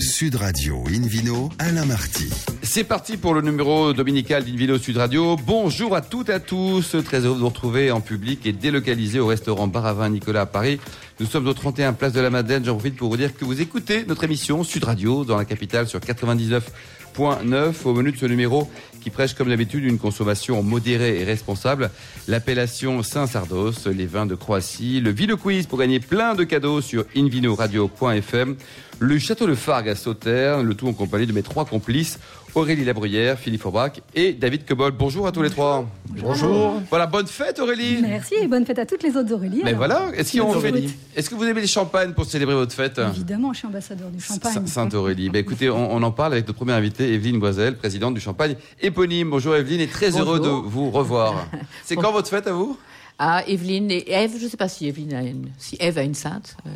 Sud Radio Invino, Alain Marty. C'est parti pour le numéro dominical d'Invino Sud Radio. Bonjour à toutes et à tous. Très heureux de vous retrouver en public et délocalisé au restaurant Baravin Nicolas à Paris. Nous sommes au 31 Place de la Madeleine. J'en profite pour vous dire que vous écoutez notre émission Sud Radio dans la capitale sur 99.9 au menu de ce numéro qui prêche comme d'habitude une consommation modérée et responsable. L'appellation Saint-Sardos, les vins de Croatie, le Vino Quiz pour gagner plein de cadeaux sur invinoradio.fm, le château de Fargue à Sauternes, le tout en compagnie de mes trois complices, Aurélie Labruyère, Philippe Forbach et David Cobol. Bonjour à tous les trois. Bonjour. Voilà, bonne fête Aurélie. Merci et bonne fête à toutes les autres Aurélie. Mais alors. voilà, est-ce qu'on fait. Est-ce que vous aimez les champagnes pour célébrer votre fête? Évidemment, je suis ambassadeur du champagne. Sa- Sainte Aurélie. Ben écoutez, on, on en parle avec notre première invitée, Evelyne Boisel, présidente du Champagne éponyme. Bonjour Evelyne et très Bonjour. heureux de vous revoir. C'est quand votre fête à vous? Ah, Evelyne et Ève, je ne sais pas si Evelyne a une, si Ève a une sainte. euh,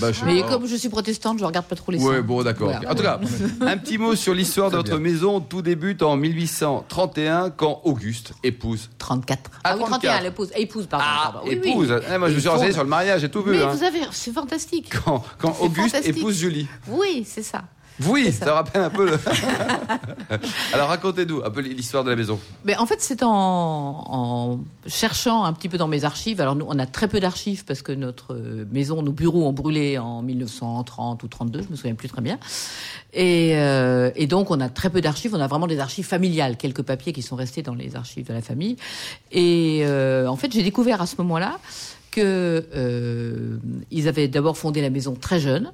Bah, je sais mais pas. comme je suis protestante, je regarde pas trop les saints. Ouais, bon, d'accord. Voilà. En tout cas, un petit mot sur l'histoire de votre maison. Tout débute en 1831 quand Auguste épouse. 34. Ah, Ah, oui, 34. 31, l'épouse. Épouse, pardon. Ah, pardon. Oui, oui. épouse. Eh, moi, je me suis renseigné sur le mariage, j'ai tout vu. Mais hein. vous avez, c'est fantastique. Quand, Auguste fantastique. épouse Julie. Oui, c'est ça. Oui, ça. ça. rappelle un peu le. Alors racontez-nous un peu l'histoire de la maison. Mais en fait, c'est en, en cherchant un petit peu dans mes archives. Alors nous, on a très peu d'archives parce que notre maison, nos bureaux ont brûlé en 1930 ou 32, je me souviens plus très bien. Et, euh, et donc, on a très peu d'archives. On a vraiment des archives familiales, quelques papiers qui sont restés dans les archives de la famille. Et euh, en fait, j'ai découvert à ce moment-là que euh, ils avaient d'abord fondé la maison très jeune.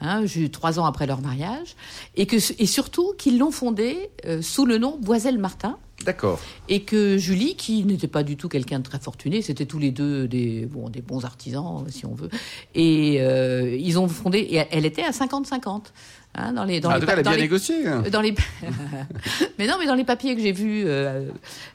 Hein, trois ans après leur mariage, et que et surtout qu'ils l'ont fondée euh, sous le nom Boiselle Martin, D'accord. et que Julie, qui n'était pas du tout quelqu'un de très fortuné, c'était tous les deux des, bon, des bons artisans, si on veut, et euh, ils ont fondé, et elle était à 50-50. Hein, dans les, dans en les cas, elle a dans bien les- négocié. hein. dans les mais non mais dans les papiers que j'ai vus euh,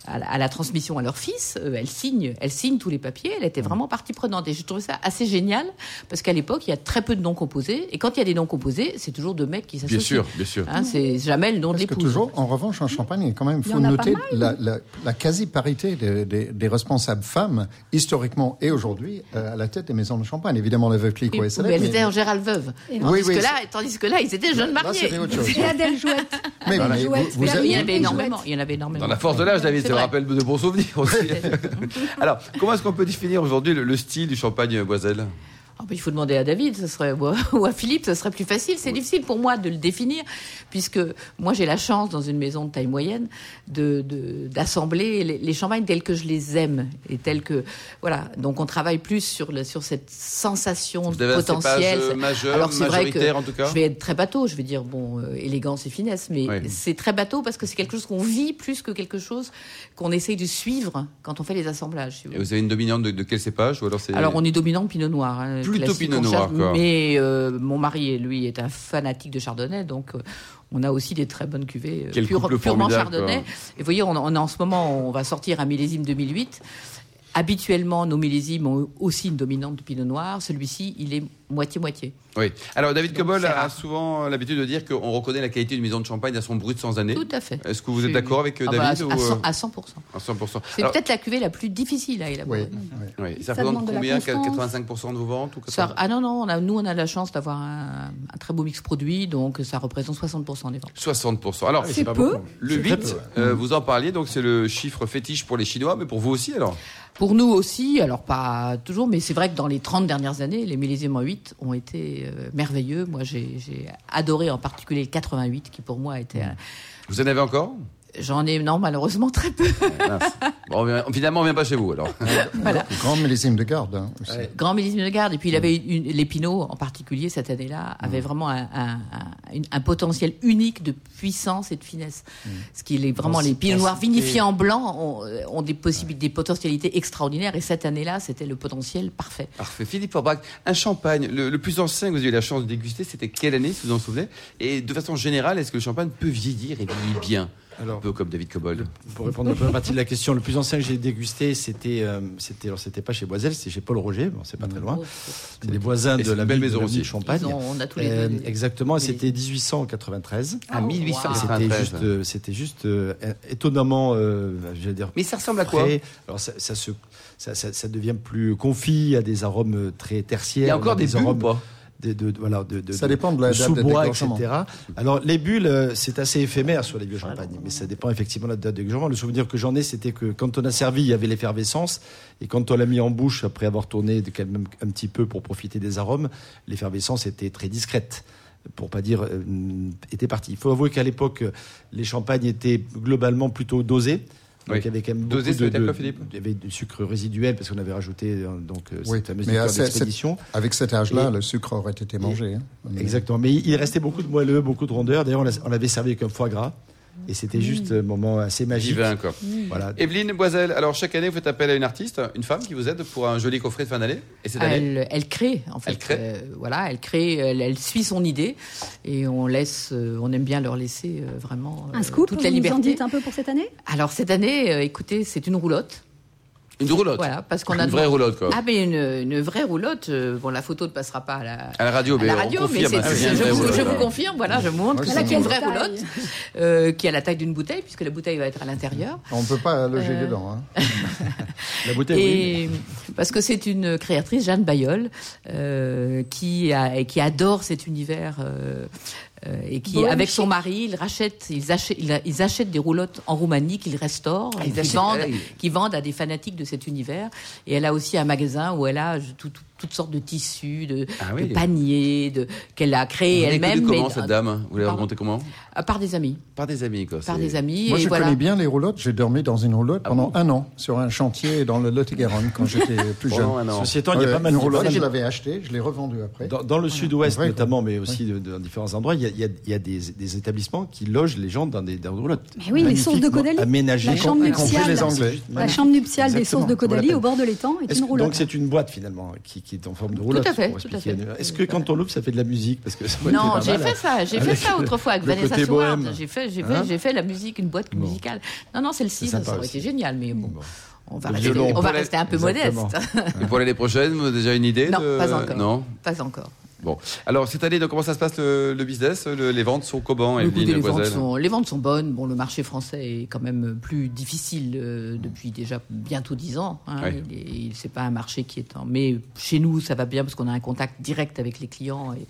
à, la, à la transmission à leur fils euh, elle signe elle signe tous les papiers elle était vraiment partie prenante et je trouvais ça assez génial parce qu'à l'époque il y a très peu de noms composés et quand il y a des noms composés c'est toujours deux mecs qui s'associent Bien sûr, bien sûr. Hein, c'est jamais le nom de Parce que l'épouse toujours, en revanche, en Champagne, il quand même faut noter la, la- la quasi-parité des, des- des responsables femmes, historiquement et aujourd'hui, euh, à la tête des maisons de Champagne. Évidemment, la veuve Clicquot Oui, est mais célèbre. elles mais- étaient en Gérald Veuve. Et Tandis, Oui, oui, que là, tandis que là, ils étaient jeunes Là, mariés. c'était autre chose. Et Adèle Jouette. Mais, Adèle mais Jouette. vous- avez- il y avait des énormément. Jouettes. Il y en avait énormément. Dans la force de l'âge, David, C'est ça me rappelle de bons souvenirs aussi. Alors, comment est-ce qu'on peut définir aujourd'hui le, le style du champagne Boiselle Ah bah, il faut demander à David, ça serait, ou à- Philippe, ça serait plus facile. C'est difficile pour moi de le définir, puisque moi j'ai la chance, dans une maison de taille moyenne, de- de- d'assembler les, les champagnes tels que je les aime. Et tels que. Voilà. Donc on travaille plus sur, le, sur cette sensation Vous avez un potentielle. cépage, euh, majeur, Alors c'est vrai que en tout cas je vais être très bateau, je vais dire, bon, euh, élégance et finesse, mais Oui. c'est très bateau parce que c'est quelque chose qu'on vit plus que quelque chose qu'on essaye de suivre quand on fait les assemblages. si vous Et voulez. vous avez une dominante de, de quel cépage ou alors Alors on est dominant Pinot Noir. hein, Plutôt Pinot Noir, quoi. Mais euh, mon mari, lui, est un fanatique de Chardonnay, donc euh, on a aussi des très bonnes cuvées euh, Quel pure- couple purement Chardonnay. quoi. Et vous voyez, on, on en ce moment, on va sortir un millésime 2008. Habituellement, nos millésimes ont aussi une dominante de Pinot Noir. Celui-ci, il est moitié-moitié. Oui. Alors David Cobol a souvent l'habitude de dire qu'on reconnaît la qualité d'une maison de champagne à son brut sans année. Tout à fait. Est-ce que vous êtes d'accord avec euh, Ah bah, David à, ou, euh, 100%. à 100%. à 100% C'est Alors, peut-être la cuvée la plus difficile à élaborer. Oui, oui. oui, ça, Ça représente combien? constance. 85% de vos ventes ou Ça- 80? ah non, non, on a- nous on a la chance d'avoir un, un très beau mix produit, donc ça représente 60% des ventes. 60%. Alors, C'est peu. le 8, euh, vous en parliez, donc c'est le chiffre fétiche pour les Chinois, mais pour vous aussi alors? Pour nous aussi, alors pas toujours, mais c'est vrai que dans les 30 dernières années, les millésimes en 8 ont été euh, merveilleux. Moi, j'ai adoré en particulier le 88, qui pour moi était... un- Vous en avez encore? J'en ai, non, malheureusement, très peu. Mince. Bon, on vient- finalement, on vient pas chez vous alors. Grand millésime de garde. hein, aussi. Grand millésime de garde. Et puis, il avait une, les Pinots, en particulier, cette année-là, avait vraiment un, un- un- une- un potentiel unique de puissance et de finesse. Ce qui est vraiment, les Pinots noirs vinifiés en blanc ont, ont des possibilités, des potentialités extraordinaires. Et cette année-là, c'était le potentiel parfait. Parfait. Philippe Forbach, un champagne, le, le plus ancien que vous avez eu la chance de déguster, c'était quelle année, si vous en souvenez? Et de façon générale, est-ce que le champagne peut vieillir et vieillir bien? Un Alors, peu comme David Cobold. pour répondre un peu à partie de la question, le plus ancien que j'ai dégusté, c'était, euh, c'était, alors c'était pas chez Boiselle, c'était chez Paul Roger. Bon, c'est pas très loin. C'est des voisins de la belle maison la aussi. de Champagne. Ont- on a tous les Euh, deux exactement, c'était 1893. À Oh, 1893. C'était juste, euh, c'était juste euh, étonnamment, euh, je dire. Mais ça ressemble à quoi frais. Alors ça, ça se, ça, ça- ça devient plus confit, il y a des arômes très tertiaires. Il y a encore des ou arômes, pas? De, de- voilà, de, de- Ça dépend de la date de sous-bois, etc. Alors les bulles, euh, c'est assez éphémère sur les vieux champagnes, mais ça dépend effectivement de la date de dégorgement. Le souvenir que j'en ai, c'était que quand on a servi, il y avait l'effervescence, et quand on l'a mis en bouche après avoir tourné de- quand même un petit peu pour profiter des arômes, l'effervescence était très discrète. Pour pas dire euh, était partie. Il faut avouer qu'à l'époque, les champagnes étaient globalement plutôt dosés. Donc Oui. il y avait quand même de, Philippe il y avait du sucre résiduel parce qu'on avait rajouté euh, donc euh, Oui, cette fameuse d'expédition. Avec cet âge-là, le sucre aurait été mangé. hein. Exactement. Mais il restait beaucoup de moelleux, beaucoup de rondeur. D'ailleurs, on l'a- on l'avait servi avec un foie gras. Et c'était juste un moment assez magique. Divin, quoi. Voilà. Evelyne Boisel, alors chaque année, vous faites appel à une artiste, une femme qui vous aide pour un joli coffret de fin d'année. Et cette année Elle, elle crée, en fait. Elle crée. Euh, voilà, elle crée, elle, elle suit son idée et on laisse, euh, on aime bien leur laisser euh, vraiment euh, Un scoop, toute vous la nous en liberté. dites un peu pour cette année? Alors cette année, euh, écoutez, c'est une roulotte. Une roulotte. Voilà, parce qu'on a Une vraie roulotte, quoi. Ah mais une, une vraie roulotte. euh, bon, la photo ne passera pas à la, À la radio, à mais la on radio, mais confirme, c'est- c'est bien je, vraie vous, roulotte, je vous alors. confirme. Voilà, je vous montre que c'est une vraie taille roulotte euh, qui a la taille d'une bouteille, puisque la bouteille va être à l'intérieur. On ne peut pas loger Euh, dedans. hein. La bouteille, oui. Et parce que c'est une créatrice, Jeanne Bayol, euh, qui, a, et qui adore cet univers. euh, euh, et qui, avec son mari, ils achètent, ils achètent, ils, achètent des roulottes en Roumanie qu'ils restaurent, Ah, qu'ils achètent- vendent, oui. qui vendent à des fanatiques de cet univers. Et elle a aussi un magasin où elle a tout- tout- toutes sortes de tissus, de, Ah oui. de paniers, de, qu'elle a créé Vous l'avez connue elle-même. comment, mais- cette dame Vous l'avez rencontrée comment à part des amis, Par des amis, quoi. par des amis. Moi, et je voilà. connais bien les roulottes. J'ai dormi dans une roulotte Ah pendant bon un an sur un chantier dans le Lot-et-Garonne quand j'étais plus jeune. Ceci étant, il y a pas mal de roulotte, voilà, je l'avais achetée, je l'ai revendue après. Dans, dans le sud-ouest notamment, mais aussi dans différents endroits, il y a, il y a- il y a des, des établissements qui logent les gens dans des, dans des roulottes. Mais oui, les sources de Caudalie. Aménagées. La chambre nuptiale. les Anglais. La chambre nuptiale des sources de Caudalie au bord de l'étang est une roulotte. donc c'est une boîte finalement qui, qui est en forme de roulotte. tout à fait. Est-ce que quand on l'ouvre, ça fait de la musique Parce que Non, j'ai fait hein. ça, j'ai fait ça autrefois avec Vanessa bohème. J'ai fait, j'ai fait, Hein j'ai fait la musique, une boîte musicale. Non, non, celle-ci, C'est ça, aurait été génial, mais bon, on va rester, violon. on va Pour rester un peu Exactement. modeste. Et pour l'année prochaine, vous avez déjà une idée Non, de- pas encore. Non Pas encore. Bon. Alors, cette année, donc, comment ça se passe le, le business Le- Les ventes sont comment, Écoutez, les, ventes sont, les ventes sont bonnes. Bon, le marché français est quand même plus difficile euh, depuis déjà bientôt dix ans. Hein. Oui. Il il- c'est pas un marché qui est en. Mais chez nous, ça va bien parce qu'on a un contact direct avec les clients et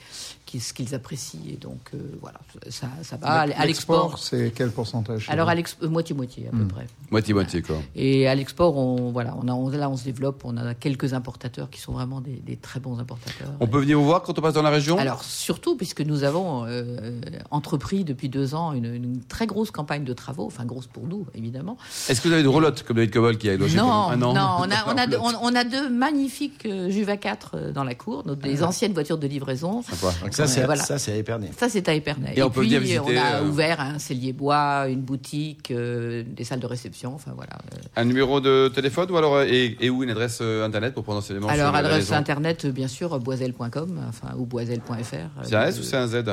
ce qu'ils apprécient. Et donc, euh, voilà, ça, ça va. À l'export. c'est quel pourcentage Alors, à l'ex- euh, moitié-moitié, à peu près. Moitié-moitié, quoi. Et à l'export, on, voilà, on a, on- là, on se développe. On a quelques importateurs qui sont vraiment des, des très bons importateurs. On peut venir vous voir quand on passe dans la région? Alors surtout puisque nous avons euh, entrepris depuis deux ans une, une très grosse campagne de travaux, enfin grosse pour nous évidemment. Est-ce que vous avez de roulotte, comme David Cobol qui a logé Non, an? non, on a, on, a, Roulotte. on, on a deux magnifiques euh, Juva 4 euh, dans la cour, nos- des anciennes voitures de livraison. Sympa. Ça, c'est Voilà. ça, c'est à Épernay. Ça, c'est à Épernay. Et on peut puis, venir visiter, on a euh, ouvert un cellier bois, une boutique, euh, des salles de réception, enfin voilà. euh. Un numéro de téléphone ou alors et, et où une adresse internet pour prendre enseignement Alors, adresse internet, bien sûr, boisel.com, enfin, ou boisel.fr. C'est un S ou c'est un Z?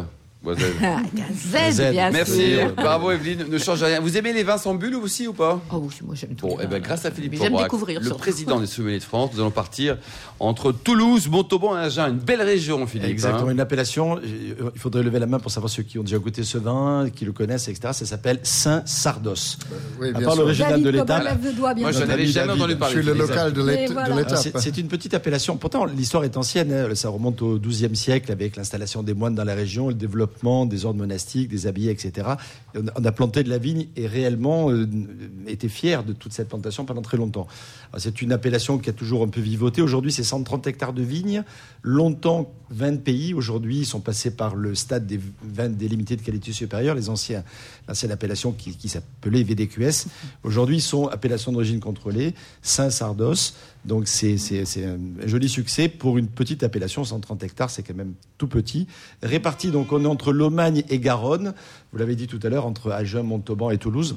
Z, Z. bien Merci, sûr. bravo Evelyne. Ne change rien. Vous aimez les vins sans bulle aussi ou pas? Oh oui, moi j'aime tout. Bon, les eh ben, vins. grâce à Philippe Forbrac, découvrir le surtout. président des sommeliers de France, nous allons partir entre Toulouse, Montauban et Agen. Une belle région, Philippe. Exactement, hein. une appellation. euh, Il faudrait lever la main pour savoir ceux qui ont déjà goûté ce vin, qui le connaissent, etc. Ça s'appelle Saint-Sardos. Oui, À bien part l'original de l'étape. Moi, je n'avais jamais entendu Je parler. suis le local de Et l'étape. C'est une petite appellation. Pourtant, l'histoire est ancienne. hein. Ça remonte au XIIe siècle avec l'installation des moines dans la région, le développement des ordres monastiques, des abbayes, etc. Et on, a, planté de la vigne et réellement euh, été fiers de toute cette plantation pendant très longtemps. Alors, C'est une appellation qui a toujours un peu vivoté. Aujourd'hui, c'est 130 hectares de vignes. Longtemps, 20 pays. Aujourd'hui, sont passés par le stade des vins délimités de qualité supérieure, les anciens, l'ancienne appellation qui, qui s'appelait VDQS. Aujourd'hui, ils sont appellation d'origine contrôlée, Saint-Sardos. Donc, c'est un joli succès pour une petite appellation, 130 hectares, c'est quand même tout petit. Réparti, donc, on est entre Lomagne et Garonne. Vous l'avez dit tout à l'heure, entre Agen, Montauban et Toulouse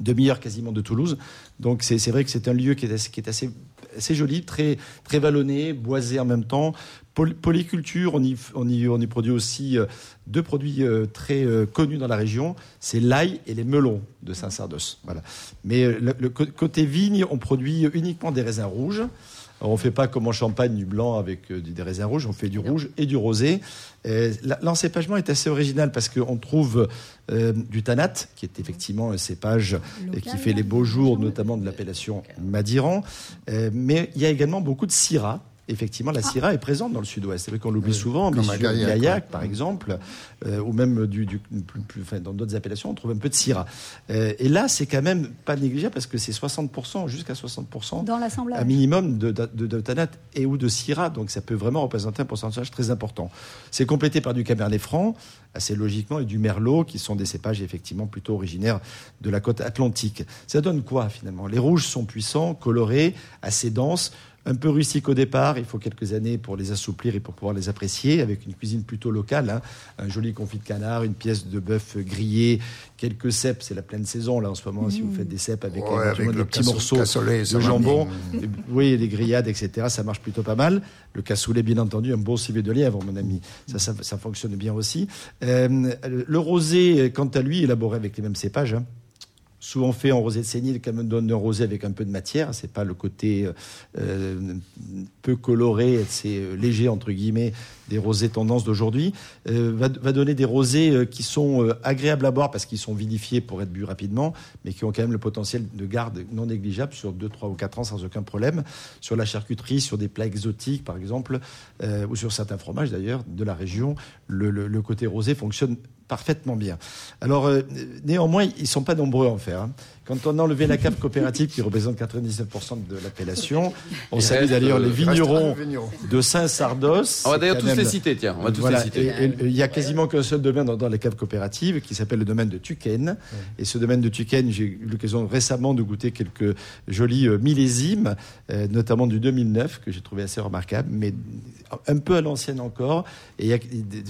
demi-heure quasiment de Toulouse. Donc c'est c'est vrai que c'est un lieu qui est assez, qui est assez, assez joli, très, très vallonné, boisé en même temps. Poly- polyculture, on y, on, y, produit aussi euh, deux produits euh, très euh, connus dans la région, c'est l'ail et les melons de Saint-Sardos. Voilà. Mais le, côté vigne, on produit uniquement des raisins rouges. Alors, on ne fait pas comme en Champagne du blanc avec euh, des raisins rouges, on fait du rouge et du rosé. L'encépagement est assez original parce qu'on trouve euh, du tanat, qui est effectivement un cépage euh, qui fait les beaux jours, notamment de l'appellation Madiran. Euh, mais il y a également beaucoup de syrah. Effectivement, la Syrah est présente dans le sud-ouest. C'est vrai qu'on l'oublie Oui, souvent, mais sur Gaillac, Gaillac, ouais. par exemple, euh, ou même du, du- plus- plus- enfin, dans d'autres appellations, on trouve un peu de Syrah. Euh, et là, c'est quand même pas négligeable parce que c'est 60%, jusqu'à 60% Dans un minimum de, de, de, de Tanat et ou de Syrah. Donc ça peut vraiment représenter un pourcentage très important. C'est complété par du Cabernet Franc, assez logiquement, et du Merlot, qui sont des cépages effectivement plutôt originaires de la côte atlantique. Ça donne quoi finalement? Les rouges sont puissants, colorés, assez denses. Un peu rustiques au départ, il faut quelques années pour les assouplir et pour pouvoir les apprécier, avec une cuisine plutôt locale, hein. un joli confit de canard, une pièce de bœuf grillé, quelques cèpes, c'est la pleine saison là en ce moment, si vous faites des cèpes avec, Ouais, avec le des petits morceaux de jambon, et- oui, les grillades, etc. Ça marche plutôt pas mal. Le cassoulet, bien entendu, un bon civet de lièvre, mon ami. Ça, ça, ça fonctionne bien aussi. Euh, le rosé, quant à lui, élaboré avec les mêmes cépages. hein. Souvent fait en rosé de sénile, quand même donne un rosé avec un peu de matière. C'est pas le côté euh, peu coloré, c'est euh, léger entre guillemets des rosés tendance d'aujourd'hui. Euh, va, donner des rosés qui sont agréables à boire parce qu'ils sont vinifiés pour être bu rapidement, mais qui ont quand même le potentiel de garde non négligeable sur 2, 3 ou 4 ans sans aucun problème. Sur la charcuterie, sur des plats exotiques par exemple, ou sur certains fromages d'ailleurs de la région, le- le côté rosé fonctionne parfaitement bien. Alors euh, néanmoins, ils sont pas nombreux à en faire. hein. Quand on a enlevé la cave coopérative qui représente 99% de l'appellation, on Il salue d'ailleurs euh, les vignerons de Saint-Sardos. On va d'ailleurs tous même- les citer, tiens. On va tous voilà, les citer. Il y a quasiment qu'un seul domaine dans, dans les caves coopératives qui s'appelle le domaine de Tuken. Et ce domaine de Tuken, j'ai eu l'occasion récemment de goûter quelques jolis euh, millésimes, euh, notamment du 2009 que j'ai trouvé assez remarquable, mais un peu à l'ancienne encore. Et il y a,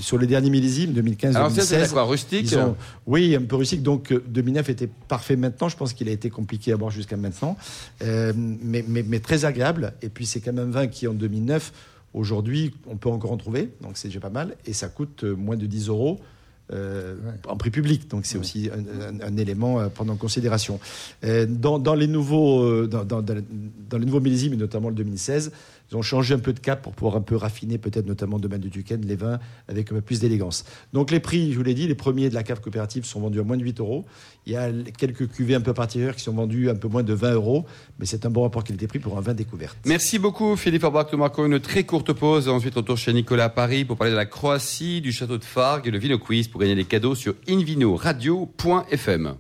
sur les derniers millésimes, 2015, Alors, ça, c'est 2016, quoi Rustique ils ont- oui, un peu rustique. Donc euh, 2009 était parfait maintenant. Je pense qu'il a été compliqué à boire jusqu'à maintenant, Euh, mais, mais, mais très agréable. Et puis c'est quand même un vin qui en 2009, aujourd'hui, on peut encore en trouver, donc c'est déjà pas mal. Et ça coûte euh, moins de 10 euros. euh, Ouais. en prix public, donc c'est aussi un, un- un élément à prendre en considération. Dans, dans les nouveaux, dans, dans- dans- dans les nouveaux millésimes, et notamment le 2016, ils ont changé un peu de cap pour pouvoir un peu raffiner, peut-être notamment domaine de Duquesne, les vins avec un peu plus d'élégance. Donc les prix, je vous l'ai dit, les premiers de la cave coopérative sont vendus à moins de 8 euros. Il y a quelques cuvées un peu particulières qui sont vendues un peu moins de 20 euros, mais c'est un bon rapport qualité-prix pour un vin découverte. Merci beaucoup Philippe Orbach. Nous marquons une très courte pause. Ensuite, retour chez Nicolas à Paris pour parler de la Croatie, du château de Fargue et le Vino Quiz pour gagner des cadeaux sur invinoradio.fm.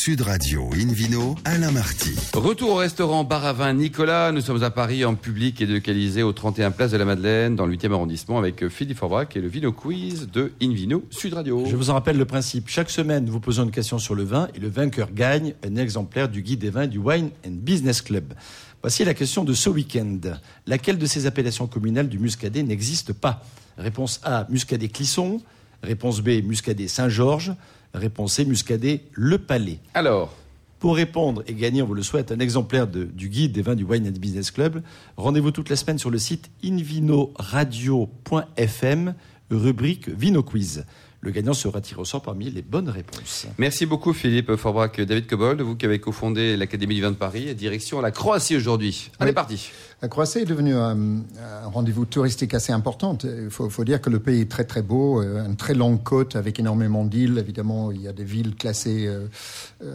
Sud Radio Invino, Alain Marty. Retour au restaurant Bar à Vin Nicolas. Nous sommes à Paris en public et délocalisé au 31 Place de la Madeleine dans le 8e arrondissement avec Philippe Orbach et le Vino Quiz de Invino Sud Radio. Je vous en rappelle le principe. Chaque semaine, nous vous posons une question sur le vin et le vainqueur gagne un exemplaire du guide des vins du Wine and Business Club. Voici la question de ce week-end. Laquelle de ces appellations communales du muscadet n'existe pas? Réponse A, muscadet Clisson. Réponse B, muscadet Saint-Georges. Réponse C, muscadet Le Palais. Alors, Pour répondre et gagner, on vous le souhaite, un exemplaire de- du guide des vins du Wine and Business Club, rendez-vous toute la semaine sur le site invinoradio.fm, rubrique Vino Quiz. Le gagnant sera tiré au sort parmi les bonnes réponses. merci beaucoup Philippe Forbach. David Cobold, vous qui avez cofondé l'Académie du vin de Paris, direction la Croatie aujourd'hui. Allez, Oui. parti. La Croatie est devenue un, un rendez-vous touristique assez important. Il faut, faut dire que le pays est très très beau, euh, une très longue côte avec énormément d'îles. Évidemment, il y a des villes classées euh,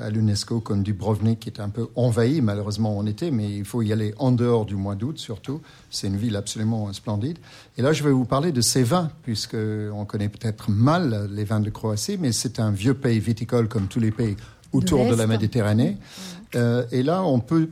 à l'UNESCO comme Dubrovnik qui est un peu envahie malheureusement en été, mais il faut y aller en dehors du mois d'août surtout. C'est une ville absolument splendide. Et là, je vais vous parler de ces vins, puisque on connaît peut-être mal les vins de Croatie, mais c'est un vieux pays viticole comme tous les pays autour de, la. Méditerranée. Euh, et là, on peut,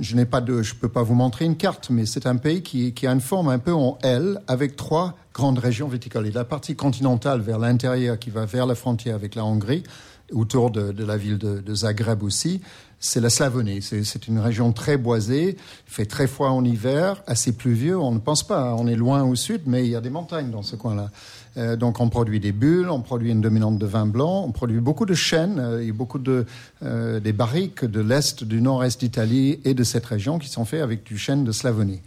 je n'ai pas de, je peux pas vous montrer une carte, mais c'est un pays qui, qui a une forme un peu en L, avec trois grandes régions viticoles. Et la partie continentale vers l'intérieur, qui va vers la frontière avec la Hongrie, autour de, de la ville de, de Zagreb aussi, c'est la Slavonie. C'est une région très boisée, fait très froid en hiver, assez pluvieux. On ne pense pas, on est loin au sud, mais il y a des montagnes dans ce coin-là. Euh, donc on produit des bulles, on produit une dominante de vin blanc, on produit beaucoup de chênes euh, et beaucoup de euh, des barriques de l'est, du nord-est d'Italie et de cette région qui sont faits avec du chêne de Slavonie.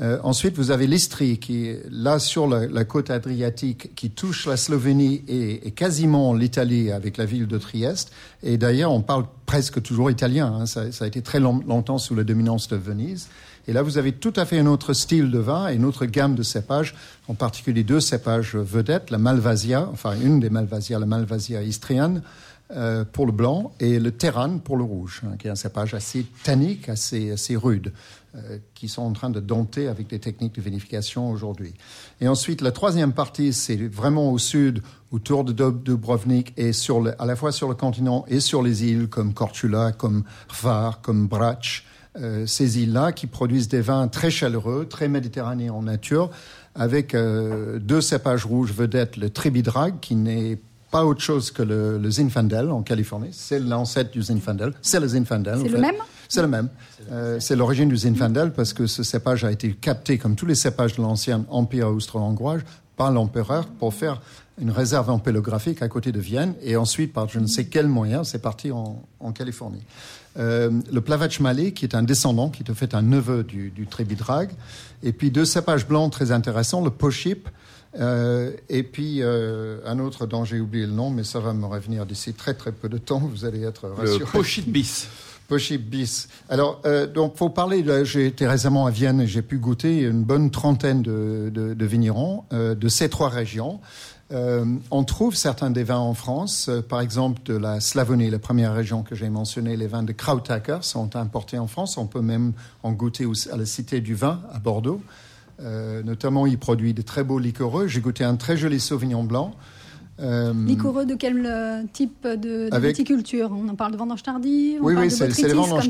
Euh, ensuite, vous avez l'Istrie qui est là sur la, la côte adriatique, qui touche la Slovénie et, et quasiment l'Italie avec la ville de Trieste. Et d'ailleurs, on parle presque toujours italien. hein. Ça, ça a été très long- longtemps sous la dominance de Venise. Et là, vous avez tout à fait un autre style de vin et une autre gamme de cépages, en particulier deux cépages vedettes, la Malvasia, enfin une des Malvasia, la Malvasia istrienne, euh, pour le blanc et le Terran pour le rouge, hein, qui est un cépage assez tannique, assez, assez rude. euh, qui sont en train de dompter avec des techniques de vinification aujourd'hui. Et ensuite, la troisième partie, c'est vraiment au sud, autour de Dubrovnik et sur le, à la fois sur le continent et sur les îles comme Korčula, comme Hvar, comme Brač. Euh, ces îles-là qui produisent des vins très chaleureux, très méditerranéens en nature, avec euh, deux cépages rouges vedettes, le Tribidrag, qui n'est pas autre chose que le, le Zinfandel en Californie. C'est l'ancêtre du Zinfandel. C'est le Zinfandel. C'est le même C'est le même. Euh, c'est l'origine du Zinfandel parce que ce cépage a été capté, comme tous les cépages de l'ancien empire austro-hongrois, par l'empereur pour faire une réserve ampélographique à côté de Vienne. Et ensuite, par je ne sais quel moyen, c'est parti en, en Californie. Euh, le Plavach Malé, qui est un descendant, qui te fait un neveu du, du Trébidrag. Et puis deux cépages blancs très intéressants, le Pochip, euh, et puis euh, un autre dont j'ai oublié le nom, mais ça va me revenir d'ici très très peu de temps. Vous allez être rassurés. Le Pochit bis. Alors, euh, donc, faut parler. J'ai été récemment à Vienne et j'ai pu goûter une bonne trentaine de, de, de vignerons euh, de ces trois régions. Euh, on trouve certains des vins en France, euh, par exemple de la Slavonie, la première région que j'ai mentionnée. Les vins de Krautacker sont importés en France. On peut même en goûter à la Cité du Vin à Bordeaux. Euh, notamment, il produit de très beaux liquoreux. J'ai goûté un très joli Sauvignon blanc. Euh, Liquoreux de quel euh, type de, de Avec- viticulture? On en parle de vendange tardive on Oui, parle oui, c'est les vendanges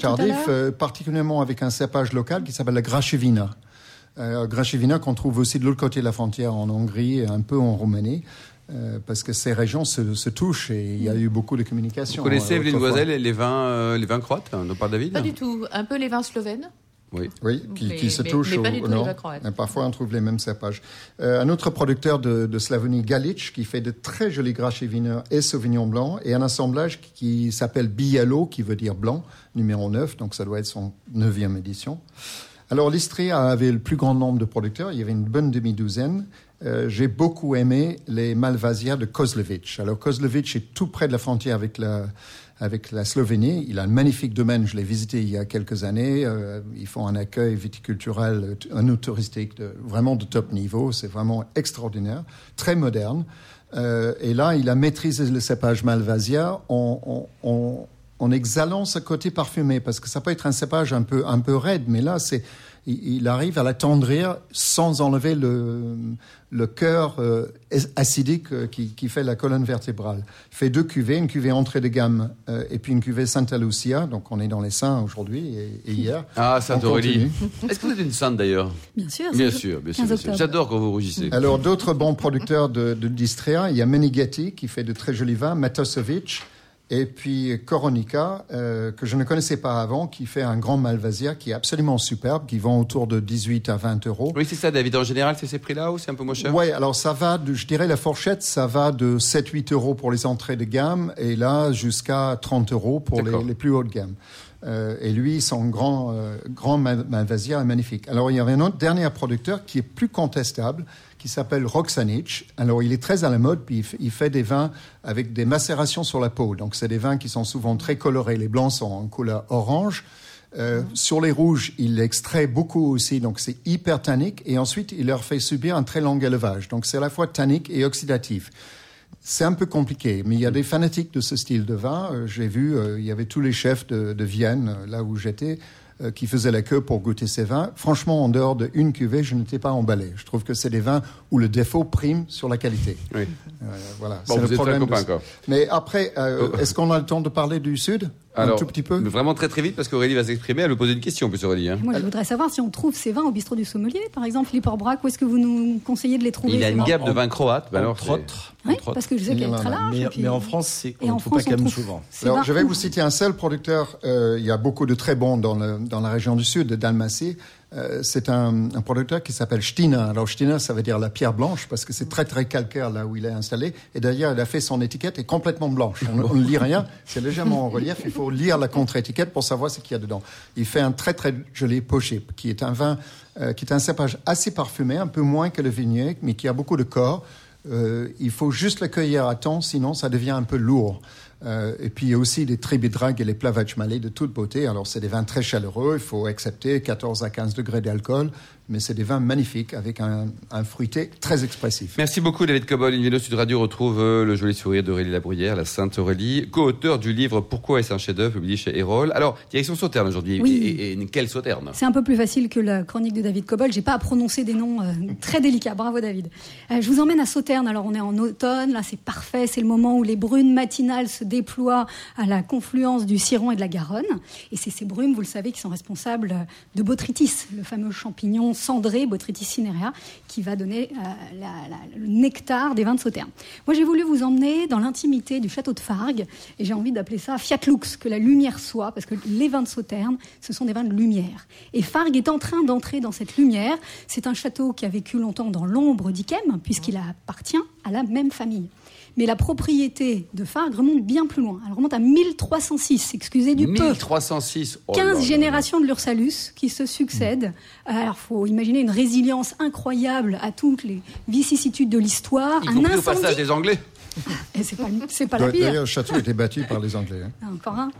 euh, particulièrement avec un cépage local qui s'appelle la Grachevina. Euh, Grachevina qu'on trouve aussi de l'autre côté de la frontière en Hongrie et un peu en Roumanie. euh, parce que ces régions se, se touchent et il y a eu beaucoup de communication. Vous connaissez, Evelyne les vins, euh, les vins croates hein, David? Pas du tout. Un peu les vins slovènes. Oui. Oui, qui, Mais- se mais- touchent mais pas au, du tout au les nord. vins croates. Et parfois, on trouve les mêmes cépages. Euh, un autre producteur de, de Slavonie, Galic, qui fait de très jolis Gracheviner et Sauvignon blanc, et un assemblage qui s'appelle Bialo, qui veut dire blanc, numéro 9, donc ça doit être son neuvième édition. Alors, l'Istria avait le plus grand nombre de producteurs, il y avait une bonne demi-douzaine. Euh, J'ai beaucoup aimé les Malvasia de Kozlovic. Alors, Kozlovic est tout près de la frontière avec la, avec la Slovénie. Il a un magnifique domaine, je l'ai visité il y a quelques années. Euh, ils font un accueil viticulturel, euh, un touristique de, vraiment de top niveau. C'est vraiment extraordinaire, très moderne. Euh, et là, il a maîtrisé le cépage Malvasia en, en, en, en exhalant ce côté parfumé, parce que ça peut être un cépage un peu, un peu raide, mais là, c'est il, il arrive à l'attendrir sans enlever le, le cœur euh, acidique euh, qui, qui fait la colonne vertébrale. Il fait deux cuvées, une cuvée entrée de gamme euh, et puis une cuvée Santa Lucia. Donc on est dans les saints aujourd'hui et, et hier. Ah, On Sainte-Aurélie. continue. Est-ce que vous êtes une sainte d'ailleurs? Bien sûr. Bien sûr, bien sûr. 15 bien sûr. octobre. J'adore quand vous rougissez. Alors d'autres bons producteurs de, de Distria, il y a Menighetti qui fait de très jolis vins, Matosovic et puis Koronika euh, que je ne connaissais pas avant qui fait un grand Malvasia qui est absolument superbe, qui vend autour de 18 à 20 euros. Oui, c'est ça, David. En général, c'est ces prix-là ou c'est un peu moins cher? Ouais, alors ça va, de, je dirais la fourchette, ça va de 7-8 euros pour les entrées de gamme et là jusqu'à 30 euros pour les, les plus hautes gammes. Euh, et lui, son grand, euh, grand Mal- Malvasia est magnifique. Alors il y avait un autre dernier producteur qui est plus contestable, qui s'appelle Roxanich. Alors il est très à la mode, puis il fait, des vins avec des macérations sur la peau. Donc c'est des vins qui sont souvent très colorés. Les blancs sont en couleur orange. Euh, Sur les rouges, il extrait beaucoup aussi, donc c'est hyper tannique. Et ensuite, il leur fait subir un très long élevage. Donc c'est à la fois tannique et oxydatif. C'est un peu compliqué, mais il y a des fanatiques de ce style de vin. Euh, J'ai vu, euh, il y avait tous les chefs de, de Vienne, euh, là où j'étais, euh, qui faisaient la queue pour goûter ces vins. Franchement, en dehors de une cuvée, je n'étais pas emballé. Je trouve que c'est des vins où le défaut prime sur la qualité. Oui. Euh, voilà, Bon, c'est le êtes problème. un copain, de- quoi. Mais après, euh, Oh. est-ce qu'on a le temps de parler du Sud? Un tout petit peu mais Vraiment très très vite parce qu'Aurélie va s'exprimer. Elle veut poser une question, plus, Aurélie. hein. Moi, je voudrais savoir si on trouve ces vins au bistrot du sommelier, par exemple, Philippe Orbраc, où est-ce que vous nous conseillez de les trouver Il a une gamme de vins croates. bah alors, autres. Oui, entre autres. parce que je sais qu'elle est très large. Mais, puis- mais en France, c'est, on et ne en trouve France, pas on quand même trouve souvent. Alors, je vais vous citer un seul producteur. euh, il y a beaucoup de très bons dans, le- dans la région du sud de Dalmatie. Euh, c'est un, producteur qui s'appelle Stina. Alors, Stina, ça veut dire la pierre blanche parce que c'est très, très calcaire là où il est installé. Et d'ailleurs, il a fait son étiquette est complètement blanche. On, on ne lit rien. C'est légèrement en relief. Il faut lire la contre-étiquette pour savoir ce qu'il y a dedans. Il fait un très, très joli pochip qui est un vin, euh, qui est un cépage assez parfumé, un peu moins que le vignier, mais qui a beaucoup de corps. Euh, il faut juste le cueillir à temps, sinon ça devient un peu lourd. Euh, et puis il y a aussi les tribidrag et les malais de toute beauté. Alors c'est des vins très chaleureux, il faut accepter 14 à 15 degrés d'alcool, mais c'est des vins magnifiques avec un, un fruité très expressif. Merci beaucoup David Cobol. Invino Sud Radio retrouve euh, le joli sourire d'Aurélie Labruyère, la Sainte Aurélie, co-auteur du livre Pourquoi est-ce un chef-d'œuvre publié chez Erol. Alors, direction Sauterne aujourd'hui. Oui. Et, et quelle Sauterne C'est un peu plus facile que la chronique de David Cobol. J'ai pas à prononcer des noms euh, très délicats. Bravo David. Euh, je vous emmène à Sauterne. Alors on est en automne. Là c'est parfait. C'est le moment où les brunes matinales se déploient à la confluence du Ciron et de la Garonne. Et c'est ces brumes, vous le savez, qui sont responsables de botrytis, le fameux champignon cendré, Botrytis cinerea, qui va donner euh, le nectar des vins de Sauterne. Moi j'ai voulu vous emmener dans l'intimité du château de Fargues. Et j'ai envie d'appeler ça Fiat Lux, que la lumière soit, parce que les vins de Sauterne, ce sont des vins de lumière. Et Fargues est en train d'entrer dans cette lumière. C'est un château qui a vécu longtemps dans l'ombre d'Yquem, puisqu'il appartient à la même famille. Mais la propriété de Fargues remonte bien plus loin. Elle remonte à 1306, excusez du peu. 1306. Oh là 15 là. générations de l'Ursalus qui se succèdent. Alors, faut imaginer une résilience incroyable à toutes les vicissitudes de l'histoire. Un au incendie. passage des Anglais. Et c'est pas, c'est pas la pire. château a été bâti par les Anglais. hein. Ah, Encore un.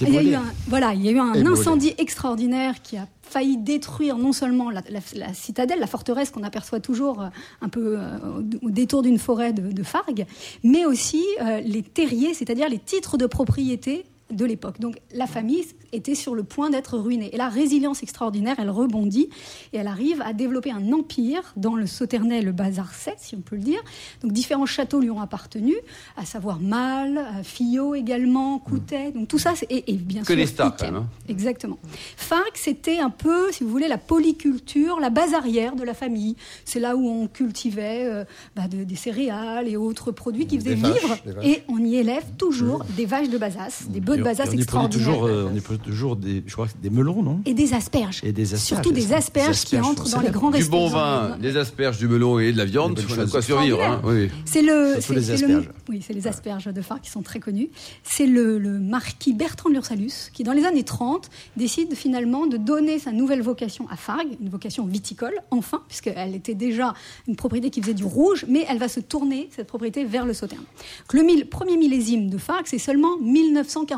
Il y a eu un, voilà, il y a eu un Et brûlé. incendie extraordinaire qui a failli détruire non seulement la, la- la citadelle, la forteresse qu'on aperçoit toujours euh, un peu euh, au, détour d'une forêt de, de Fargues, mais aussi euh, les terriers, c'est-à-dire les titres de propriété de l'époque. Donc la famille était sur le point d'être ruinée. Et la résilience extraordinaire, elle rebondit et elle arrive à développer un empire dans le Sauternais, le Bazarcet, si on peut le dire. Donc différents châteaux lui ont appartenu, à savoir Mal, euh, Fillot également, Coutet. Donc tout ça, c'est- et, et bien Que sûr des stars, Yquem. quand même, hein. Exactement. Fargues, c'était un peu, si vous voulez, la polyculture, la base arrière de la famille. C'est là où on cultivait euh, bah, de- des céréales et autres produits qui faisaient vaches, vivre. Et on y élève toujours des vaches de Bazas, des bœufs y produit extraordinaires. toujours, euh, on y produit toujours des, je crois, des melons, non? Et des asperges. Et des asperges, Surtout des c'est asperges, qui asperges entrent sont dans les grands Du restaurants. bon vin, des asperges, du melon et de la viande. Des bonnes On a de choses. quoi survivre. Hein. Oui. C'est le, c'est- les c'est le- asperges. oui, c'est les asperges de phare qui sont très connus. C'est le, le marquis Bertrand de Lursalus qui, dans les années 30, décide finalement de donner sa nouvelle vocation à Fargues, une vocation viticole, enfin, puisqu'elle était déjà une propriété qui faisait du rouge, mais elle va se tourner, cette propriété, vers le Sauterne. Le mille- premier millésime de Fargues, c'est seulement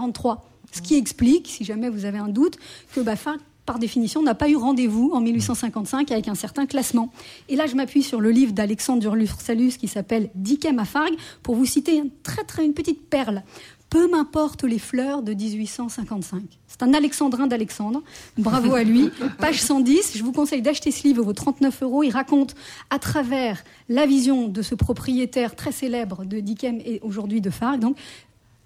1943, ce qui explique, si jamais vous avez un doute, que Fargues par définition, n'a pas eu rendez-vous en 1855 avec un certain classement. Et là, je m'appuie sur le livre d'Alexandre Durlursalus qui s'appelle Dickem à Fargues pour vous citer une, très, très, petite perle. Peu m'importe les fleurs de 1855. C'est un alexandrin d'Alexandre. Bravo à lui. Page 110. Je vous conseille d'acheter ce livre, vaut 39 euros. Il raconte à travers la vision de ce propriétaire très célèbre de Dickem et aujourd'hui de Fargues. Donc,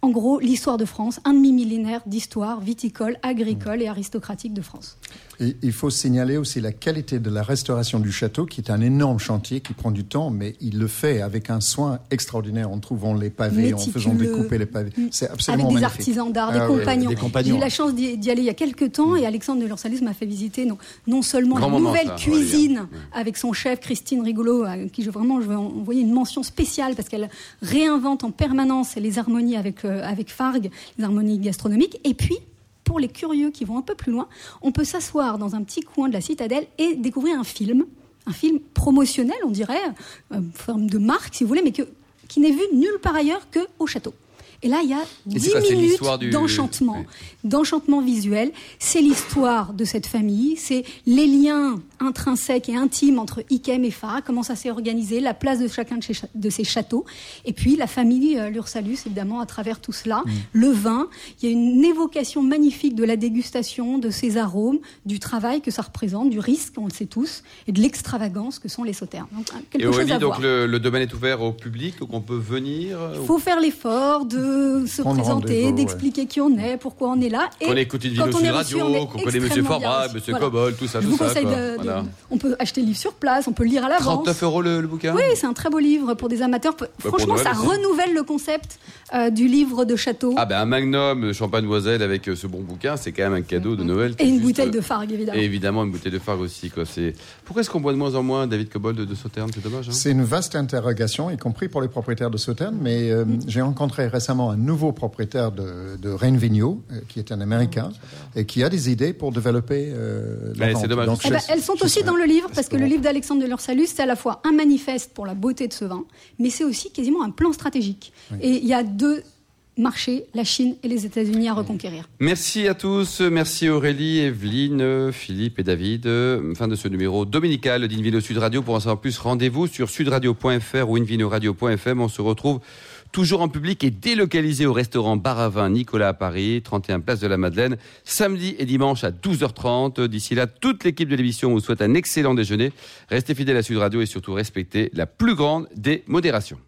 en gros, l'histoire de France, un demi-millénaire d'histoire viticole, agricole et aristocratique de France. Et il faut signaler aussi la qualité de la restauration du château, qui est un énorme chantier qui prend du temps, mais il le fait avec un soin extraordinaire en trouvant les pavés, en faisant découper les pavés. C'est Avec absolument des magnifique. artisans d'art, des Ah oui, compagnons. des compagnons. J'ai eu la chance d'y d'y aller il y a quelques temps et Alexandre de Lursalis m'a fait visiter non, non seulement Grand la moment, nouvelle ça, cuisine avec son chef Christine Rigolo, à qui je, vraiment je vais envoyer une mention spéciale parce qu'elle réinvente en permanence les harmonies avec, euh, avec Fargue, les harmonies gastronomiques. Et puis, pour les curieux qui vont un peu plus loin, on peut s'asseoir dans un petit coin de la citadelle et découvrir un film, un film promotionnel, on dirait, euh, forme de marque si vous voulez, mais qui n'est vu nulle part ailleurs qu'au château. Et là, il y a Et 10 c'est quoi, c'est minutes du- d'enchantement, Ouais. d'enchantement visuel. C'est l'histoire de cette famille, c'est les liens intrinsèques et intimes entre Ikem et Farah, comment ça s'est organisé, la place de chacun de, ces- de ces châteaux, et puis la famille euh, Lursalus, évidemment, à travers tout cela, Mm. le vin. Il y a une évocation magnifique de la dégustation, de ces arômes, du travail que ça représente, du risque, on le sait tous, et de l'extravagance que sont les sauternes. Donc, quelque Et chose Aurélie, à donc voir. le, le domaine est ouvert au public, donc on peut venir. euh, Il faut faire l'effort de se Prendre présenter, d'expliquer qui on est, pourquoi on est là. Et Qu'on écoute une vidéo on sur est radio, on qu'on connaît Monsieur extrêmement bien Forbach, reçu. Monsieur Voilà. Cobol, tout ça, Je tout vous ça. conseille quoi. de, de- Voilà. On peut acheter le livre sur place, on peut le lire à l'avance. 39 euros le, le bouquin Oui, c'est un très beau livre pour des amateurs. Franchement, Noël ça aussi. renouvelle le concept euh, du livre de château Ah ben un magnum champagne noiselle avec euh, ce bon bouquin, c'est quand même un cadeau de Noël. qui et une juste, bouteille euh, de Fargue, évidemment. Et évidemment une bouteille de Fargue aussi. Quoi. C'est... Pourquoi est-ce qu'on boit de moins en moins David Cobol de, de Sauternes? C'est dommage. Hein C'est une vaste interrogation, y compris pour les propriétaires de Sauternes, mais euh, j'ai rencontré récemment un nouveau propriétaire de, de euh, qui est un Américain, et qui a des idées pour développer euh, la Ouais, vente. c'est dommage. Donc, Eh ben, elles sont je aussi dans le livre, parce que le livre d'Alexandre de Lursalus, c'est à la fois un manifeste pour la beauté de ce vin, mais c'est aussi quasiment un plan stratégique. Et il y a deux marchés, la Chine et les États-Unis à reconquérir. Merci à tous. Merci Aurélie, Evelyne, Philippe et David. Fin de ce numéro dominical d'Invino Sud Radio. Pour en savoir plus, rendez-vous sur sudradio.fr ou invinoradio.fm. On se retrouve toujours en public et délocalisé au restaurant Baravin Nicolas à Paris, 31 place de la Madeleine, samedi et dimanche à 12h30. D'ici là, toute l'équipe de l'émission vous souhaite un excellent déjeuner. Restez fidèles à Sud Radio et surtout respectez la plus grande des modérations.